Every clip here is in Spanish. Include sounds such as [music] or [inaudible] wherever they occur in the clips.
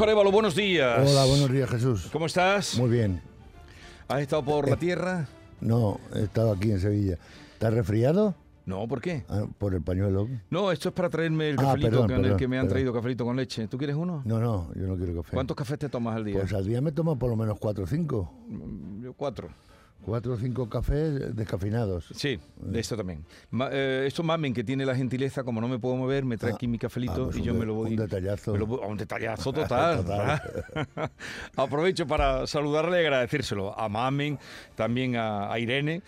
Francisco Arevalo, buenos días. Hola, buenos días, Jesús. ¿Cómo estás? Muy bien. ¿Has estado por la tierra? No, he estado aquí en Sevilla. ¿Estás resfriado? No, ¿por qué? Ah, por el pañuelo. No, esto es para traerme el Ah, cafelito perdón, con el que me han perdón. traído cafelito con leche. ¿Tú quieres uno? No, no, yo no quiero café. ¿Cuántos cafés te tomas al día? Pues al día me tomo por lo menos cuatro o cinco. Yo cuatro. Cuatro o cinco cafés descafeinados. Sí, de esto también. Ma- eh, esto mamen que tiene la gentileza, como no me puedo mover, me trae Ah, aquí mi cafelito ah, pues y yo de- me lo voy. un detallazo. lo un detallazo [laughs] total. Total. [laughs] Aprovecho para saludarle y agradecérselo a Mamen, también a, a Irene,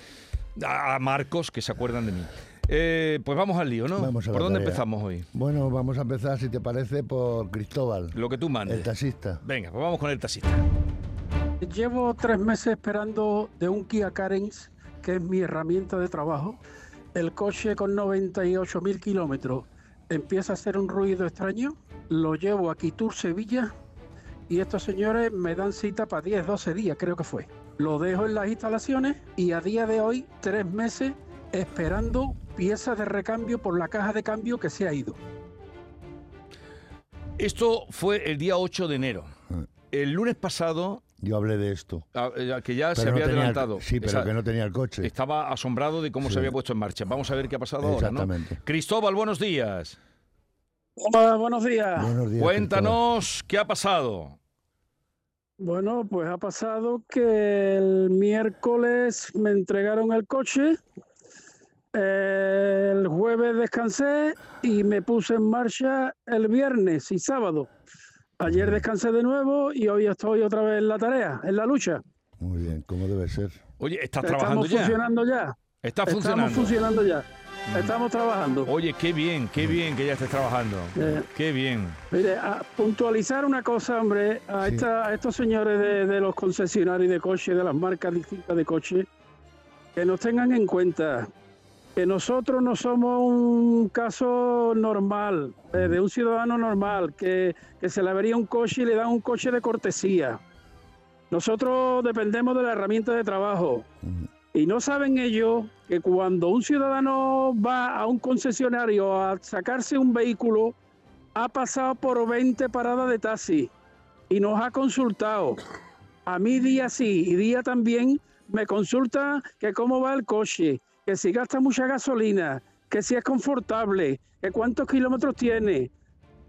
a, a Marcos, que se acuerdan de mí. Eh, pues vamos al lío, ¿no? Vamos a ¿Por dónde tarea. empezamos hoy? Bueno, vamos a empezar, si te parece, por Cristóbal, Lo que tú mandes. el taxista. Venga, pues vamos con el taxista. Llevo tres meses esperando de un Kia Carens, que es mi herramienta de trabajo. El coche con 98 mil kilómetros empieza a hacer un ruido extraño. Lo llevo a Quitur, Sevilla, y estos señores me dan cita para 10, 12 días, creo que fue. Lo dejo en las instalaciones y a día de hoy, tres meses esperando piezas de recambio por la caja de cambio que se ha ido. Esto fue el día 8 de enero. Ah. El lunes pasado, Yo hablé de esto. ah, eh, que ya se no había el- adelantado. sí, pero Esa- que no tenía el coche. Estaba asombrado de cómo Sí. se había puesto en marcha. Vamos a ver qué ha pasado ahora, ¿no? Exactamente. Cristóbal, buenos días. Hola, buenos días. Buenos días. Cuéntanos qué ha pasado. Bueno, pues ha pasado que el miércoles me entregaron el coche, el jueves descansé y me puse en marcha el viernes y sábado. Ayer descansé de nuevo y hoy estoy otra vez en la tarea, en la lucha. Muy bien, como debe ser. Oye, ¿estás trabajando Estamos ya? funcionando ya. Está Estamos funcionando. Mm. funcionando ya. Estamos trabajando. Oye, qué bien, qué bien que ya estés trabajando. Eh. Qué bien. Mire, a puntualizar una cosa, hombre, a, Sí. esta- a estos señores de, de los concesionarios de coche, de las marcas distintas de coche, que nos tengan en cuenta que nosotros no somos un caso normal, eh, de un ciudadano normal, que, que se le avería un coche y le dan un coche de cortesía. Nosotros dependemos de la herramienta de trabajo. Y no saben ellos que cuando un ciudadano va a un concesionario a sacarse un vehículo, ha pasado por 20 paradas de taxi y nos ha consultado. A mí día sí y día también me consulta que cómo va el coche, que si gasta mucha gasolina, que si es confortable, que cuántos kilómetros tiene.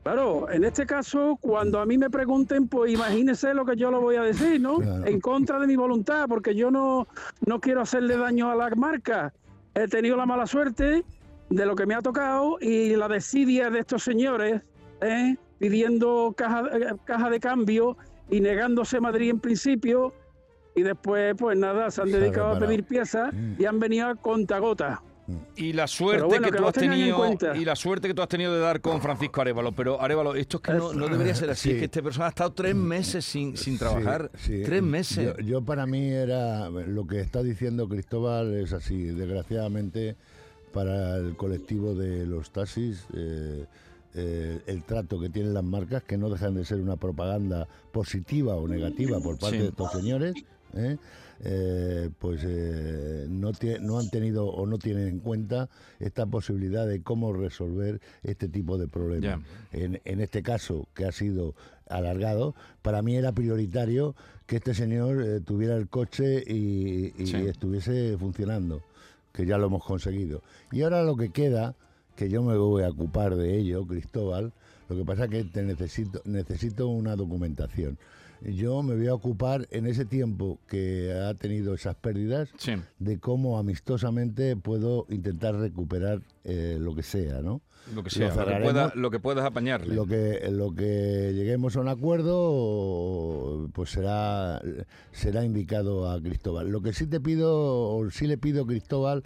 Claro, en este caso, cuando a mí me pregunten, pues imagínese lo que yo lo voy a decir, ¿no? Claro. En contra de mi voluntad, porque yo no, no quiero hacerle daño a la marca. He tenido la mala suerte de lo que me ha tocado y la desidia de estos señores, ¿eh? pidiendo caja, eh, caja de cambio y negándose Madrid en principio. Y después, pues nada, se han Se ha dedicado a pedir piezas Mm. y han venido a contagota. Y la suerte bueno, que, que tú has tenido y la suerte que tú has tenido de dar con Francisco Arevalo, pero Arevalo, esto es que no, no debería ser así, Sí. es que este persona ha estado tres meses sin, sin trabajar, Sí, sí. tres meses. Yo, yo para mí era lo que está diciendo Cristóbal es así. Desgraciadamente para el colectivo de los taxis eh, eh, el trato que tienen las marcas que no dejan de ser una propaganda positiva o negativa por parte Sí. de estos señores. ¿Eh? Eh, pues eh, no, no han tenido o no tienen en cuenta esta posibilidad de cómo resolver este tipo de problemas. En, en este caso, que ha sido alargado, para mí era prioritario que este señor eh, tuviera el coche y, y Sí. estuviese funcionando, que ya lo hemos conseguido. Y ahora lo que queda, que yo me voy a ocupar de ello, Cristóbal, Lo que pasa es que te necesito, necesito una documentación. Yo me voy a ocupar en ese tiempo que ha tenido esas pérdidas Sí. de cómo amistosamente puedo intentar recuperar eh, lo que sea, ¿no? Lo que sea, lo que, pueda- lo que puedas apañarle. Lo que, lo que lleguemos a un acuerdo, pues será, será indicado a Cristóbal. Lo que sí te pido, o sí le pido a Cristóbal,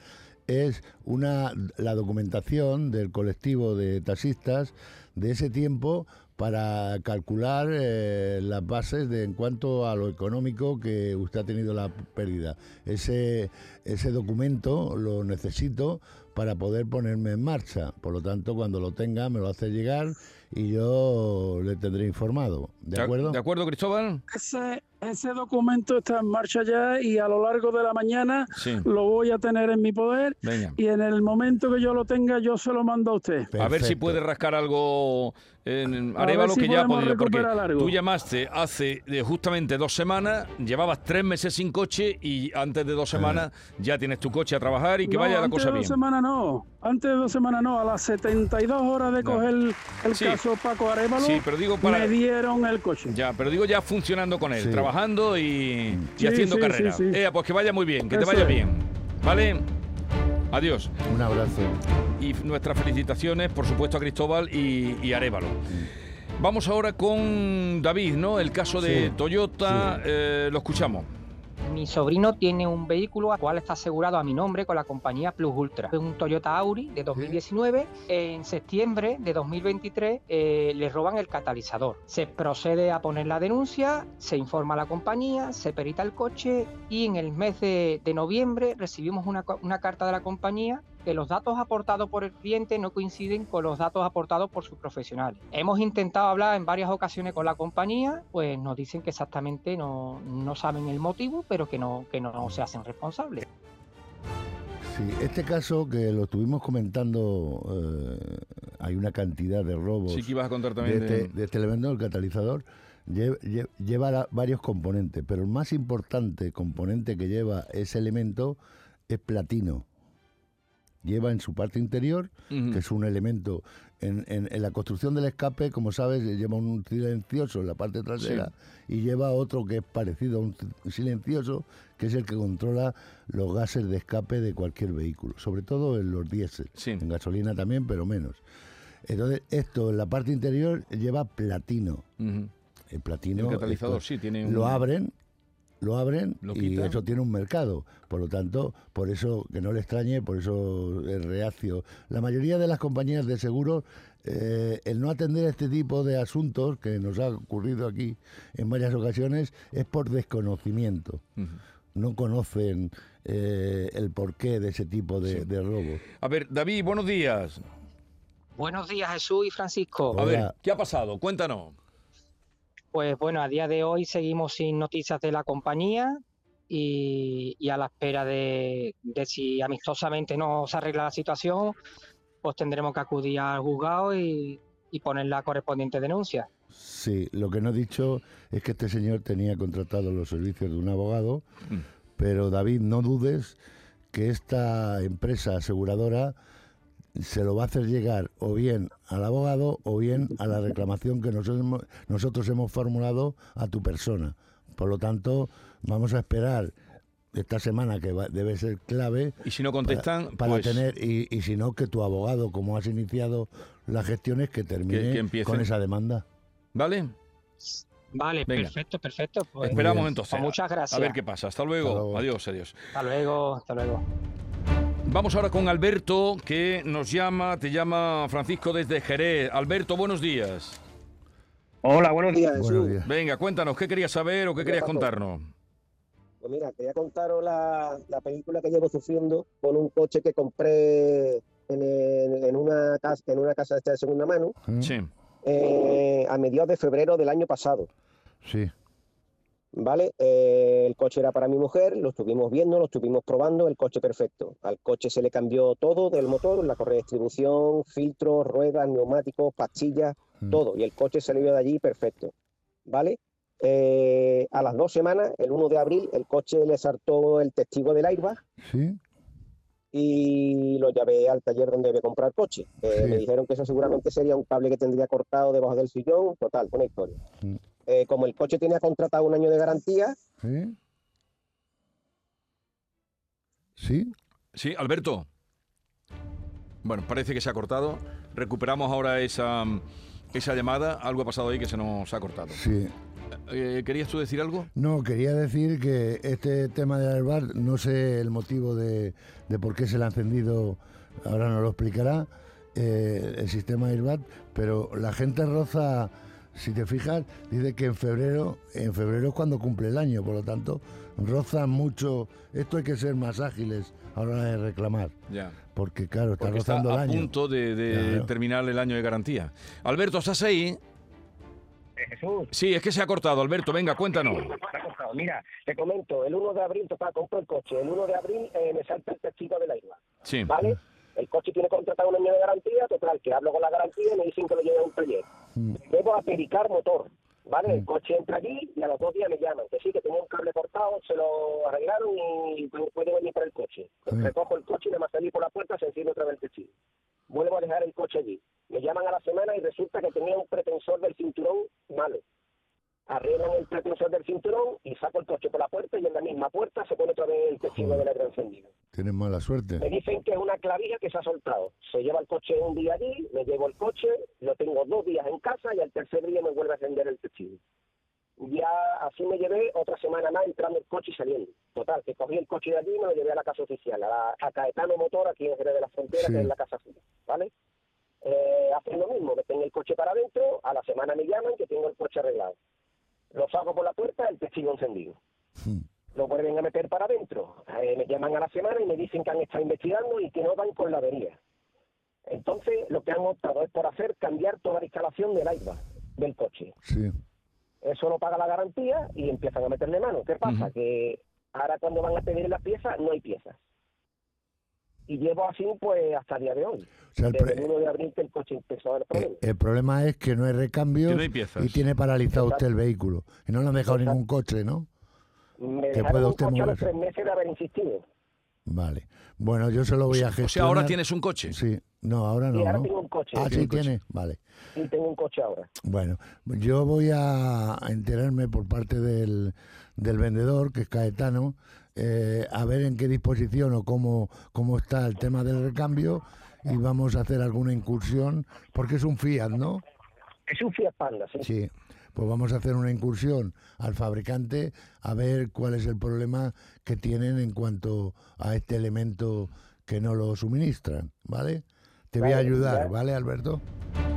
es una, la documentación del colectivo de taxistas de ese tiempo para calcular eh, las bases de en cuanto a lo económico que usted ha tenido la pérdida. Ese, ese documento lo necesito para poder ponerme en marcha. Por lo tanto, cuando lo tenga, me lo hace llegar y yo le tendré informado. ¿De acuerdo? ¿De acuerdo, Cristóbal? Ese, ese documento está en marcha ya y a lo largo de la mañana Sí. lo voy a tener en mi poder Venga. y en el momento que yo lo tenga yo se lo mando a usted. A ver si puede rascar algo en Arevalo si que ya ha podido. Porque algo. tú llamaste hace eh, justamente dos semanas, llevabas tres meses sin coche y antes de dos semanas ya tienes tu coche a trabajar y que No, vaya la antes cosa de bien. dos semanas no, antes de dos semanas no, a las 72 horas de No. coger el, el Sí. caso Paco Arevalo, Sí, pero digo para- me dieron el coche. Ya, pero digo ya funcionando con él, Sí. Trabajando y, y Sí, haciendo sí, carrera. sí, sí. Ea, pues que vaya muy bien, que te vaya es. bien. ¿Vale? Adiós. Un abrazo. Y nuestras felicitaciones, por supuesto, a Cristóbal y, y Arevalo. Vamos ahora con David, ¿no? El caso de Sí, Toyota, eh, lo escuchamos. Mi sobrino tiene un vehículo al cual está asegurado a mi nombre con la compañía Plus Ultra. Es un Toyota Auri de 2019. En septiembre de 2023 eh, le roban el catalizador. Se procede a poner la denuncia, se informa a la compañía, se perita el coche y en el mes de, de noviembre recibimos una, una carta de la compañía que los datos aportados por el cliente no coinciden con los datos aportados por sus profesionales. Hemos intentado hablar en varias ocasiones con la compañía, pues nos dicen que exactamente no, no saben el motivo, pero que no, que no se hacen responsables. Sí, este caso que lo estuvimos comentando, eh, hay una cantidad de robos Sí que ibas a contar de también de... este, de este elemento del catalizador. lle- lle- Lleva la- varios componentes, pero el más importante componente que lleva ese elemento es platino. Lleva en su parte interior, que es un elemento en, en- en la construcción del escape, como sabes, lleva un silencioso en la parte trasera y lleva otro que es parecido a un silencioso, que es el que controla los gases de escape de cualquier vehículo, sobre todo en los diésel, Sí. en gasolina también, pero menos. Entonces, esto en la parte interior lleva platino. El platino El catalizador, esto, sí, tiene un... lo abren, lo abren Lo y quitan. eso tiene un mercado. Por lo tanto, por eso que no le extrañe, por eso es reacio. La mayoría de las compañías de seguros, eh, el no atender este tipo de asuntos que nos ha ocurrido aquí en varias ocasiones es por desconocimiento. No conocen eh, el porqué de ese tipo de, Sí. de robos. A ver, David, buenos días. Buenos días Jesús y Francisco. A Hola. ver, ¿qué ha pasado? Cuéntanos. Pues bueno, a día de hoy seguimos sin noticias de la compañía y, y a la espera de, de si amistosamente no se arregla la situación, pues tendremos que acudir al juzgado y, y poner la correspondiente denuncia. Sí, lo que no he dicho es que este señor tenía contratado los servicios de un abogado, Mm. pero David, no dudes que esta empresa aseguradora se lo va a hacer llegar o bien al abogado o bien a la reclamación que nosotros hemos, nosotros hemos formulado a tu persona. Por lo tanto, vamos a esperar esta semana que va- debe ser clave Y si no para, contestan, para pues... tener y, y si no que tu abogado, como has iniciado las gestiones, que termine que con esa demanda. ¿Vale? Vale, Venga. perfecto, perfecto. Pues, Esperamos entonces. Pues muchas gracias. A ver qué pasa. Hasta luego. Hasta luego. Adiós, adiós. hasta luego, hasta luego. Vamos ahora con Alberto, que nos llama, te llama Francisco desde Jerez. Alberto, buenos días. Hola, buenos días, Jesús. Buenos días. Venga, cuéntanos, ¿qué querías saber o qué querías contarnos? Pues mira, quería contaros la, la película que llevo sufriendo con un coche que compré en, el- en una, casa, en una casa esta de segunda mano. Sí. eh, a mediados de febrero del año pasado. Sí. ¿Vale? Eh, el coche era para mi mujer, lo estuvimos viendo, lo estuvimos probando, el coche perfecto. Al coche se le cambió todo del motor, la correa de distribución, filtros, ruedas, neumáticos, pastillas, Mm. todo. Y el coche salió de allí perfecto. ¿Vale? Eh, a las dos semanas, el 1 de abril, el coche le saltó el testigo del airbag Sí. y lo llevé al taller donde a comprar coche. Eh, Me dijeron que eso seguramente sería un cable que tendría cortado debajo del sillón, total, una historia. Mm. Eh, como el coche tenía contratado un año de garantía, ¿Sí? ¿Sí? Sí, Alberto. Bueno, parece que se ha cortado. Recuperamos ahora esa, esa llamada. Algo ha pasado ahí que se nos ha cortado. Sí. Eh, ¿Querías tú decir algo? No, quería decir que este tema del Airbag, no sé el motivo de, de por qué se le ha encendido, ahora nos lo explicará, eh, el sistema Airbag, pero la gente roza, si te fijas, dice que en febrero, en febrero es cuando cumple el año, por lo tanto, rozan mucho, esto hay que ser más ágiles a la hora de reclamar, Ya. porque claro, está Porque está rozando el a año. punto de, de Claro. terminar el año de garantía. Alberto, ¿estás ahí? Jesús, Sí, es que se ha cortado. Alberto, venga, cuéntanos. cortado. Mira, te comento, el 1 de abril, total, compro el coche. El 1 de abril eh, me salta el testigo de la isla. Sí. ¿Vale? El coche tiene contratado un año de garantía, total, que hablo con la garantía y me dicen que lo lleve a un taller. Mm. Debo a pericar motor, ¿vale? El coche entra allí y a los dos días me llaman, que sí, que tenía un cable cortado, se lo arreglaron y pu- puede venir para el coche. Mm. Recojo el coche y nada más salir por la puerta se enciende otra vez el testigo. Vuelvo a dejar el coche allí. Me llaman a la semana y resulta que tenía un pretensor del cinturón malo. Arreglan el pretensor del cinturón y saco el coche por la puerta y en la misma puerta se pone otra vez el testigo Joder. del aire encendido. Tienes mala Me suerte. dicen que es una clavija que se ha soltado. Se lleva el coche un día allí, me llevo el coche, lo tengo dos días en casa y al tercer día me vuelve a encender el testigo. Ya así me llevé otra semana más entrando el coche y saliendo. Total, que cogí el coche de allí y me lo llevé a la casa oficial, a, la- a Caetano Motor, aquí en Jerez de la Frontera, Sí. que es la casa suya, ¿vale? Eh, hacen lo mismo, meten el coche para adentro, a la semana me llaman que tengo el coche arreglado. Lo saco por la puerta, el testigo encendido Mm. lo vuelven a meter para adentro. Eh, me llaman a la semana y me dicen que han estado investigando y que no van con la avería. Entonces, lo que han optado es por hacer cambiar toda la instalación del airbag del coche. Sí. Eso lo paga la garantía y empiezan a meterle mano. ¿Qué pasa? Que ahora cuando van a pedir las piezas, no hay piezas. Y llevo así pues hasta el día de hoy. O sea, el Desde pre- el 1 de abril que el coche empezó a dar Eh, problemas. El problema es que no hay recambio Que no hay piezas. y tiene paralizado usted el vehículo. Y no le han dejado Exacto. ningún coche, ¿no? Me que un usted coche a los moverse. tres meses de haber insistido. Vale. Bueno, yo se lo voy a gestionar. O sea, ahora tienes un coche. Sí. No, ahora no, y ahora ¿no? tengo un coche. Ah, sí un coche. tiene. Vale. Y tengo un coche ahora. Bueno, yo voy a enterarme por parte del, del vendedor, que es Caetano, eh, a ver en qué disposición o cómo, cómo está el tema del recambio y vamos a hacer alguna incursión, porque es un Fiat, ¿no? Es un Fiat Panda, sí. Sí, pues vamos a hacer una incursión al fabricante a ver cuál es el problema que tienen en cuanto a este elemento que no lo suministran, ¿vale? Te voy a ayudar, ya. ¿vale, Alberto?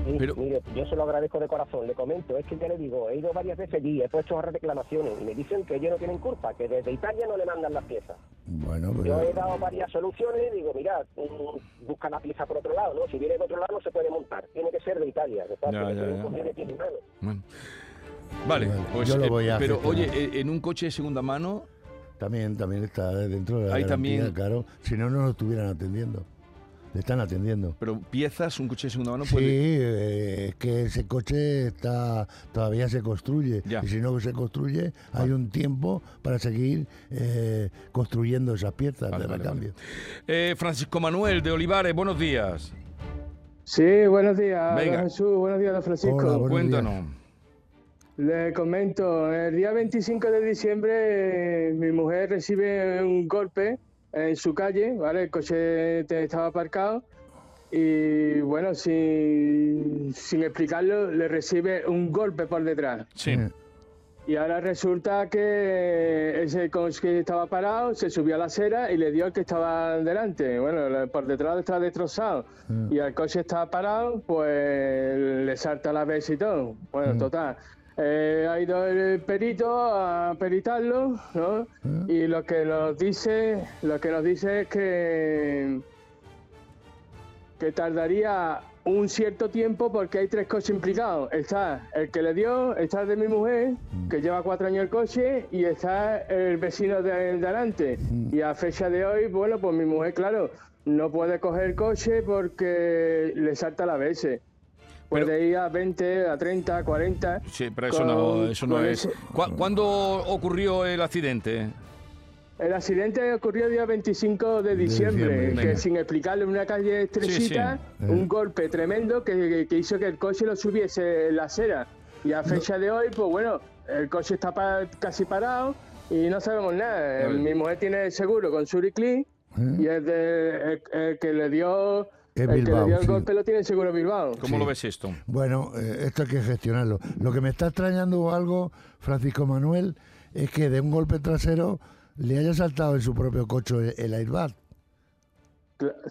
Sí, Pero- mire, yo se lo agradezco de corazón, le comento, es que ya le digo, he ido varias veces allí, he puesto reclamaciones y me dicen que ellos no tienen culpa, que desde Italia no le mandan las piezas. Bueno, Yo he pues dado varias soluciones y digo, mira, mm, busca la pieza por otro lado, ¿no? Si viene de otro lado no se puede montar, tiene que ser de Italia. de parte Ya. Bueno. Vale, pues, yo lo eh, voy a pero oye, eh, en un coche de segunda mano, también, también está dentro de la Ahí garantía, también- claro. Si no, no lo estuvieran atendiendo. Le están atendiendo. pero piezas, un coche de segunda mano Sí, puede... eh, es que ese coche está todavía se construye. Ya. Y si no se construye, hay un tiempo para seguir eh, construyendo esas piezas Vale, de vale, recambio. Eh, Francisco Manuel de Olivares, buenos días. Sí, buenos días, Venga. don Jesús, buenos días, don Francisco. Hola, buenos Cuéntanos. Le comento, el día 25 de diciembre mi mujer recibe un golpe en su calle, ¿vale? El coche te- estaba aparcado y bueno, sin, sin explicarlo, le recibe un golpe por detrás. Sí. Y ahora resulta que ese coche que estaba parado se subió a la acera y le dio al que estaba delante. Bueno, por detrás está destrozado. Mm. Y al coche está parado, pues le salta la vez y todo. Bueno, Mm. total. Eh, ha ido el perito a peritarlo, ¿no? Mm. Y lo que nos dice, lo que nos dice es que que tardaría un cierto tiempo porque hay tres coches implicados. Está el que le dio, está el de mi mujer, que lleva cuatro años el coche, y está el vecino de, de adelante. Y a fecha de hoy, bueno, pues mi mujer, claro, no puede coger el coche porque le salta la ABS. Puede ir a 20, a 30, a 40. Sí, pero eso no, eso no es. ese- ¿Cu- ¿Cuándo ocurrió el accidente? El accidente ocurrió el día 25 de diciembre, diciembre, que venga. sin explicarle en una calle estrechita, sí. un Eh. golpe tremendo que, que hizo que el coche lo subiese en la acera. Y a fecha de hoy, pues bueno, el coche está pa- casi parado y no sabemos nada. Mi mujer tiene seguro con Suriclin y el, de- el- el que le dio, Es el que Bilbao, le dio el sí. golpe lo tiene seguro Bilbao. ¿Cómo Sí. lo ves esto? Bueno, eh, esto hay que gestionarlo. Lo que me está extrañando algo, Francisco Manuel, es que de un golpe trasero le haya saltado en su propio coche el- airbag.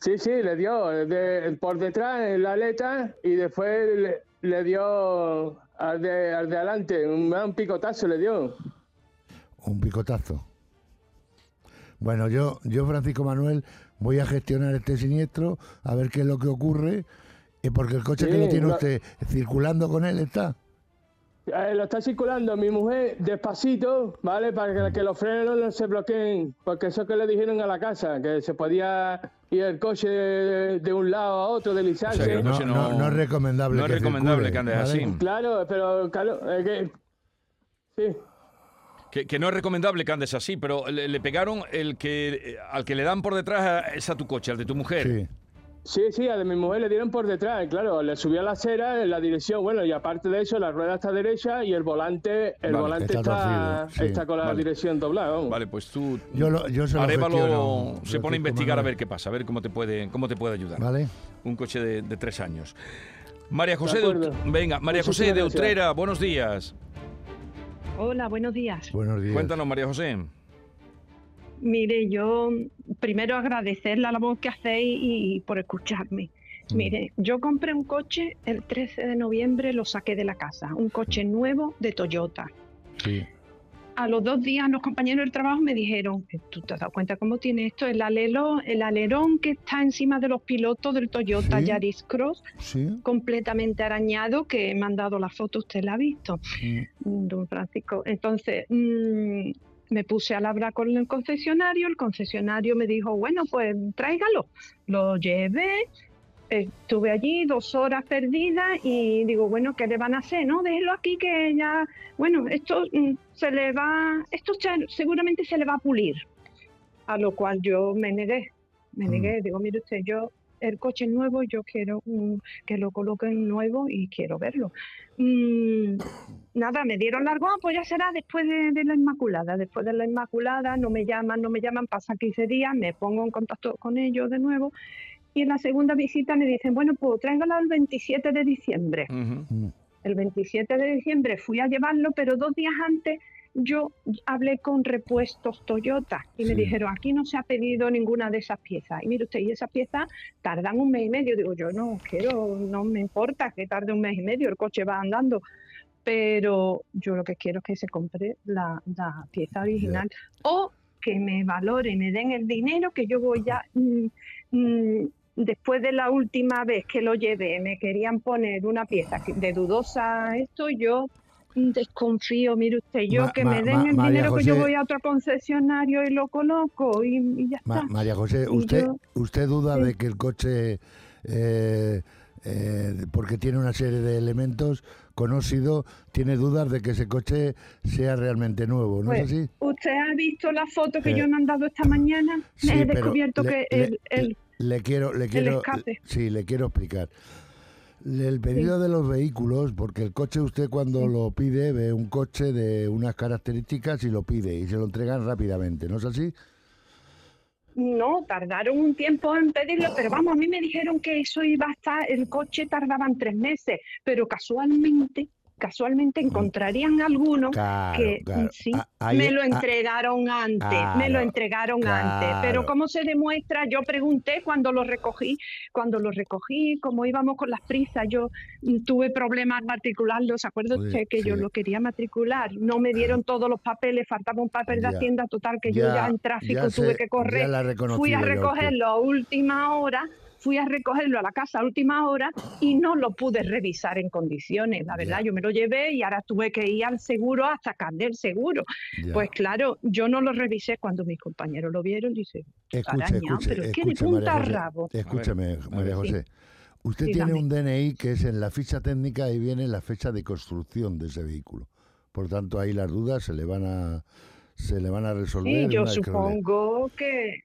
Sí, sí, le dio de- por detrás en la aleta y después le, le dio al de, al de adelante, un, un picotazo le dio. Un picotazo. Bueno, yo, yo, Francisco Manuel, voy a gestionar este siniestro, a ver qué es lo que ocurre, eh, porque el coche que lo tiene no- usted circulando con él está. Eh, lo está circulando mi mujer despacito, ¿vale? Para que, que los frenos no se bloqueen, porque eso que le dijeron a la casa, que se podía ir el coche de, de un lado a otro, deslizarse. O sea, No, no- no es recomendable No es que recomendable circule, que andes ¿vale? así. Claro, pero claro, es que... Sí. Que, que no es recomendable que andes así, pero le, le pegaron el que eh, al que le dan por detrás es a tu coche, al de tu mujer. Sí. Sí, sí, a de mi mujer le dieron por detrás, claro, le subió a la acera en la dirección, bueno, y aparte de eso, la rueda está derecha y el volante, el Vale, volante está está, torcido, sí. está con la Vale. dirección doblada, vamos. Vale, pues tú. Yo lo- yo se lo Arévalo gestiono, se pone a investigar a ver qué pasa, a ver cómo te puede, cómo te puede ayudar. ¿Vale? Un coche de, de tres años. María José de, venga, María José de gracias. Utrera, buenos días. Hola, buenos días. Buenos días. Cuéntanos, María José. Mire, yo primero agradecer la labor que hacéis y por escucharme. Mm. Mire, yo compré un coche el 13 de noviembre, lo saqué de la casa, un coche nuevo de Toyota. Sí. A los dos días los compañeros del trabajo me dijeron, ¿tú te has dado cuenta cómo tiene esto? El alerón, el alerón que está encima de los pilotos del Toyota Sí. Yaris Cross, Sí. completamente arañado, que me han dado la foto, usted la ha visto. Mm. don Francisco. Entonces, mm, me puse a hablar con el concesionario, el concesionario me dijo, bueno, pues tráigalo. Lo llevé, estuve allí dos horas perdidas y digo, bueno, ¿qué le van a hacer? No, déjelo aquí que ya, bueno, esto mm, se le va, esto se- seguramente se le va a pulir. A lo cual yo me negué, me Mm. negué, digo, mire usted, yo el coche nuevo, yo quiero mm, que lo coloquen nuevo y quiero verlo. Mm, nada, me dieron largo, ah, pues ya será después de, de la Inmaculada. Después de la Inmaculada no me llaman, no me llaman, pasan 15 días, me pongo en contacto con ellos de nuevo. Y en la segunda visita me dicen, bueno, pues tráigala el 27 de diciembre. El 27 de diciembre fui a llevarlo, pero dos días antes yo hablé con repuestos Toyota y me dijeron, aquí no se ha pedido ninguna de esas piezas. Y mire usted, y esas piezas tardan un mes y medio. Digo, yo no quiero, no me importa que tarde un mes y medio, el coche va andando. Pero yo lo que quiero es que se compre la, la pieza original o que me valoren, me den el dinero que yo voy a... mm, mm, después de la última vez que lo llevé, me querían poner una pieza de dudosa esto, yo desconfío, mire usted, yo Ma- que ma- me den ma- el María dinero que yo voy a otro concesionario y lo coloco y, y ya está. María José, ¿usted, yo- usted duda sí. de que el coche, eh, eh, porque tiene una serie de elementos conocidos, tiene dudas de que ese coche sea realmente nuevo, ¿no es Pues, así? Usted ha visto la foto que Eh, yo he mandado esta mañana, sí, he descubierto que le- el, el- Le quiero, le quiero, sí, le quiero explicar. El pedido de los vehículos, porque el coche usted cuando lo pide ve un coche de unas características y lo pide y se lo entregan rápidamente, ¿no es así? No, tardaron un tiempo en pedirlo, pero vamos, a mí me dijeron que eso iba a estar, el coche tardaban tres meses, pero casualmente, casualmente encontrarían alguno Claro, que claro. sí, Ah, me lo ah, entregaron antes, me lo entregaron antes, pero. ¿cómo se demuestra? Yo pregunté cuando lo recogí, cuando lo recogí, como íbamos con las prisas, yo mm, tuve problemas al matricularlo, ¿se acuerda Sí, usted que yo lo quería matricular? No me dieron todos los papeles, faltaba un papel de Ya, Hacienda total que yo ya- en tráfico tuve que correr fui a recogerlo a última hora, fui a recogerlo a la casa a última hora y no lo pude revisar en condiciones. La verdad, yo me lo llevé y ahora tuve que ir al seguro a sacar del seguro. Pues claro, yo no lo revisé cuando mis compañeros lo vieron. Dice, Escuche, araña, escuche, pero es que de María punta a José, rabo. Escúcheme, María. José. Usted tiene un DNI que es en la ficha técnica y viene la fecha de construcción de ese vehículo. Por tanto, ahí las dudas se le van a se le van a resolver. Sí, yo supongo que,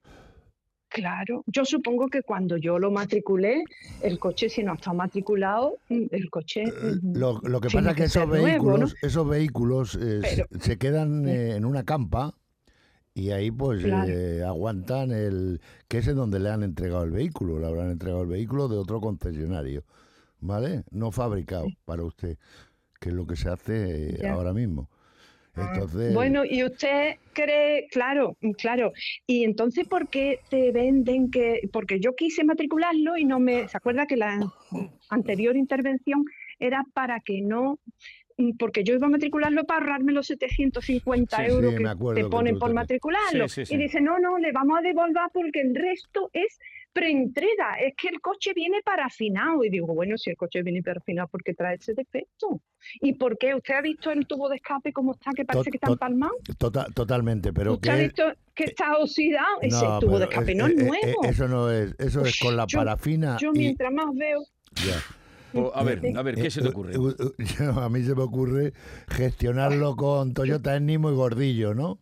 claro, yo supongo que cuando yo lo matriculé, el coche, si no está matriculado, mm, el coche. mm, Lo, lo que pasa es que esos ser nuevo, ¿no? vehículos, esos vehículos eh, se- Pero- se quedan eh, en una campa y ahí pues Claro. eh, aguantan el que es en donde le han entregado el vehículo, le habrán entregado el vehículo de otro concesionario, ¿vale? No fabricado para usted, que es lo que se hace eh, ahora mismo. Entonces, Bueno, y usted cree, claro, mm, claro. Y entonces, ¿por qué te venden que.? Porque yo quise matricularlo y no me. ¿Se acuerda que la anterior intervención era para que no. mm, Porque yo iba a matricularlo para ahorrarme los 750 Sí, euros que te ponen por matricularlo. Sí. Y dice, no, no, le vamos a devolver porque el resto es preentrega. Es que el coche viene parafinado. Y digo, bueno, si el coche viene parafinado, ¿por qué trae ese defecto? ¿Y por qué? ¿Usted ha visto el tubo de escape cómo está, que parece que está empalmado? tota- totalmente, pero ¿Usted ha que visto que está oxidado? Ese No, tubo de escape es- no es eh, eh, nuevo. eso no es, eso es con la Yo- parafina Yo y mientras más veo... O, a ver, a ver, ¿qué se te Eh, ocurre? eh, eh, [laughs] a mí se me ocurre gestionarlo con Toyota Ennimo y Gordillo, ¿no?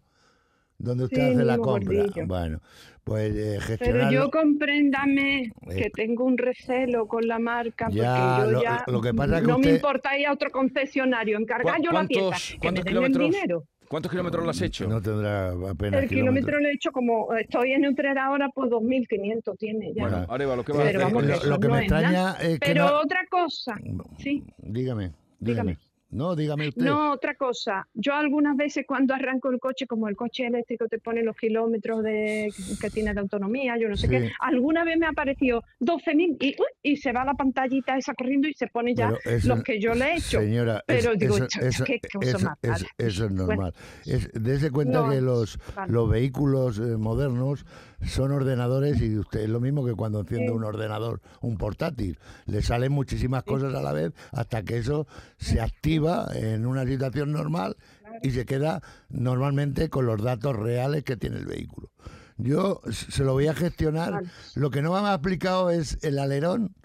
Donde usted Sí, hace la compra. Gordillo. Bueno, pues eh, Pero yo compréndame Eh, que tengo un recelo con la marca Ya, porque yo lo- ya lo que pasa es que no usted- me importa ir a otro concesionario, encargar ¿Cuá- yo la cuántos- pieza, que me den el kilómetros? dinero. ¿Cuántos kilómetros lo has hecho? No tendrá apenas El kilómetro lo he hecho como estoy en Utrera ahora, pues 2.500 tiene ya. Bueno, Arevalo, ¿qué vas a Pero hacer? vamos, que lo, lo que no me es nada. extraña es que Pero no- otra cosa, sí. Dígame, dígame. Dígame. No, dígame usted. No, otra cosa. Yo algunas veces cuando arranco el coche, como el coche eléctrico te pone los kilómetros de, que tiene de autonomía, yo no sé Sí. qué, alguna vez me ha aparecido 12.000 y, y se va la pantallita esa corriendo y se pone ya eso- los que yo le he hecho. Señora, Pero es- digo, eso, "Chacha, eso- qué cosa más eso- rara". eso es Bueno. normal. Es, dése cuenta No, que los, vale. los vehículos eh, modernos son ordenadores y usted es lo mismo que cuando enciende Sí. un ordenador, un portátil. Le salen muchísimas cosas a la vez hasta que eso se activa en una situación normal y se queda normalmente con los datos reales que tiene el vehículo. Yo se lo voy a gestionar. Vale. Lo que no me ha explicado es el alerón.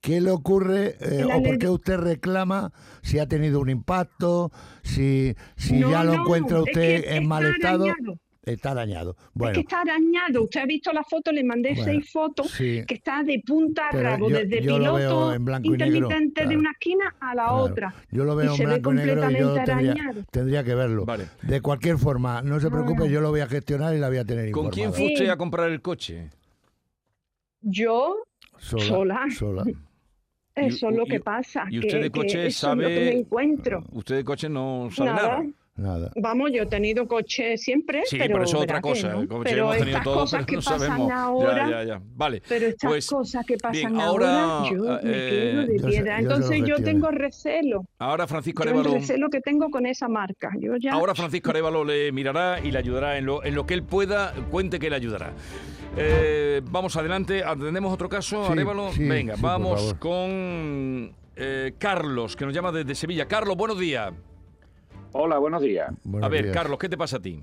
¿Qué le ocurre eh, o por qué usted reclama si ha tenido un impacto, si, si No, ya lo no, encuentra es usted que en mal estado? arañado. Está dañado. Es Bueno, que está arañado. Usted ha visto la foto, le mandé Bueno, seis fotos, sí. que está de punta a rabo, yo- desde yo piloto en y negro, intermitente de una esquina a la Claro. otra. Yo lo y veo en se ve blanco y negro y yo tendría, arañado. tendría que verlo. Vale. De cualquier forma, no se preocupe, yo lo voy a gestionar y la voy a tener ¿Con quién fue Sí. usted a comprar el coche? Yo, Sola. sola. sola. eso es y- lo y- que pasa. ¿Y usted que- de coche eso es lo que sabe...? me encuentro. Usted de coche no sabe Nada. nada. Nada. Vamos, yo he tenido coche siempre, Sí, pero pero eso es otra cosa. no. Coche Pero hemos tenido estas todo, cosas pero que no pasan sabemos. ahora, Ya, ya, ya. Vale. pero estas Pues, cosas que pasan bien, ahora, ahora, yo me eh, quedo de piedra. yo Entonces yo tengo recelo. Ahora Francisco Yo el Arevalo... recelo que tengo con esa marca. Yo ya Ahora Francisco Arevalo le mirará y le ayudará en lo, en lo que él pueda, cuente que le ayudará. Eh, vamos adelante, atendemos otro caso, Sí, Arevalo. sí, Venga, sí, vamos con eh, Carlos, que nos llama desde Sevilla. Carlos, buenos días. Hola, buenos días. Buenos a ver, días. Carlos, ¿qué te pasa a ti?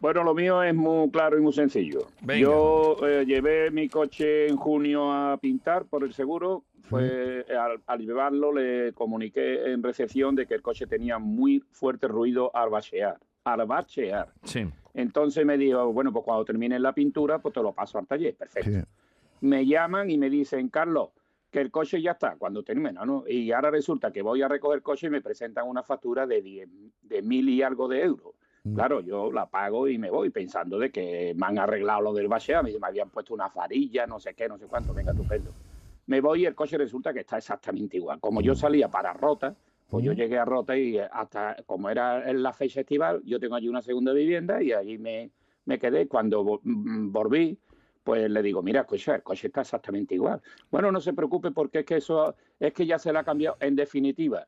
Bueno, lo mío es muy claro y muy sencillo. Venga. Yo eh, llevé mi coche en junio a pintar por el seguro. Fue, al, al llevarlo le comuniqué en recepción de que el coche tenía muy fuerte ruido al bachear. Al bachear. Sí. Entonces me dijo, bueno, pues cuando termine la pintura, pues te lo paso al taller. Perfecto. Sí. me llaman y me dicen, Carlos, que el coche ya está, cuando termina, ¿no? Y ahora resulta que voy a recoger el coche y me presentan una factura de 10, de mil y algo de euros. Mm. Claro, yo la pago y me voy pensando de que me han arreglado lo del bacheo, me habían puesto una farilla, no sé qué, no sé cuánto, venga, estupendo. Me voy y el coche resulta que está exactamente igual. Como yo salía para Rota, pues yo Mm. llegué a Rota y hasta, como era en la fecha estival, yo tengo allí una segunda vivienda y allí me, me quedé. Cuando mm, volví, pues le digo, mira, escucha, el coche está exactamente igual. Bueno, no se preocupe porque es que eso es que ya se le ha cambiado. En definitiva,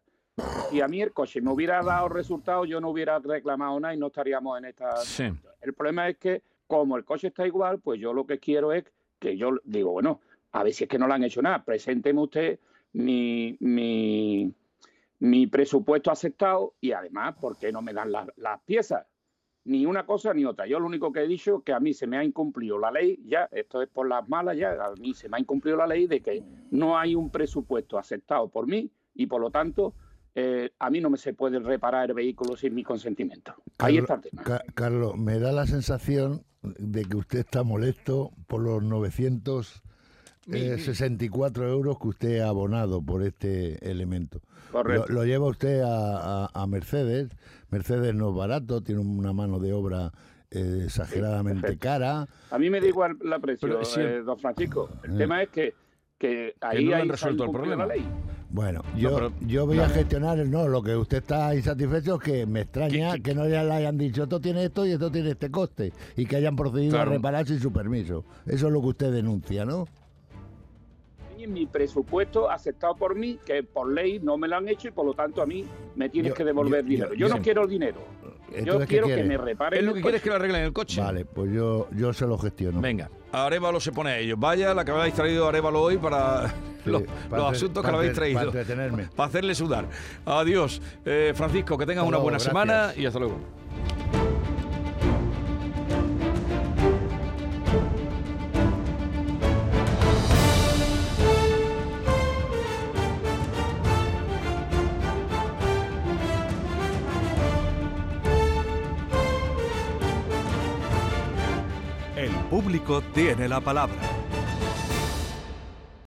si a mí el coche me hubiera dado resultados, yo no hubiera reclamado nada y no estaríamos en esta. Sí. El problema es que, como el coche está igual, pues yo lo que quiero es que yo digo, bueno, a ver si es que no le han hecho nada. Presénteme usted mi, mi, mi presupuesto aceptado y además, ¿por qué no me dan las, las piezas? Ni una cosa ni otra. Yo lo único que he dicho es que a mí se me ha incumplido la ley, ya, esto es por las malas, ya, a mí se me ha incumplido la ley de que no hay un presupuesto aceptado por mí y por lo tanto eh, a mí no me se puede reparar el vehículo sin mi consentimiento. Ahí está el tema. Carlos, me da la sensación de que usted está molesto por los 964 eh, euros que usted ha abonado por este elemento. Correcto. Lo, lleva usted a, Mercedes. Mercedes no es barato, tiene una mano de obra eh, exageradamente cara. A mí me da igual la presión, don Francisco. El tema es que que ahí no han resuelto el problema. La ley. Bueno, yo, yo voy a gestionar, no, lo que usted está insatisfecho es que me extraña que no le hayan dicho esto tiene esto y esto tiene este coste y que hayan procedido a reparar sin su permiso. Eso es lo que usted denuncia, ¿no? Mi presupuesto aceptado por mí, que por ley no me lo han hecho y por lo tanto a mí me tienes que devolver dinero. Yo, no quiero el dinero. Yo quiero que me reparen. Es lo que quieres que lo arreglen el coche. Vale, pues yo, yo se lo gestiono. Venga, Arevalo se pone a ellos. Vaya, la que habéis traído Arevalo hoy para los, asuntos que le habéis traído. Para [laughs] Para hacerle sudar. Adiós. Eh, Francisco, que tengas una buena semana y hasta luego. Tiene la palabra.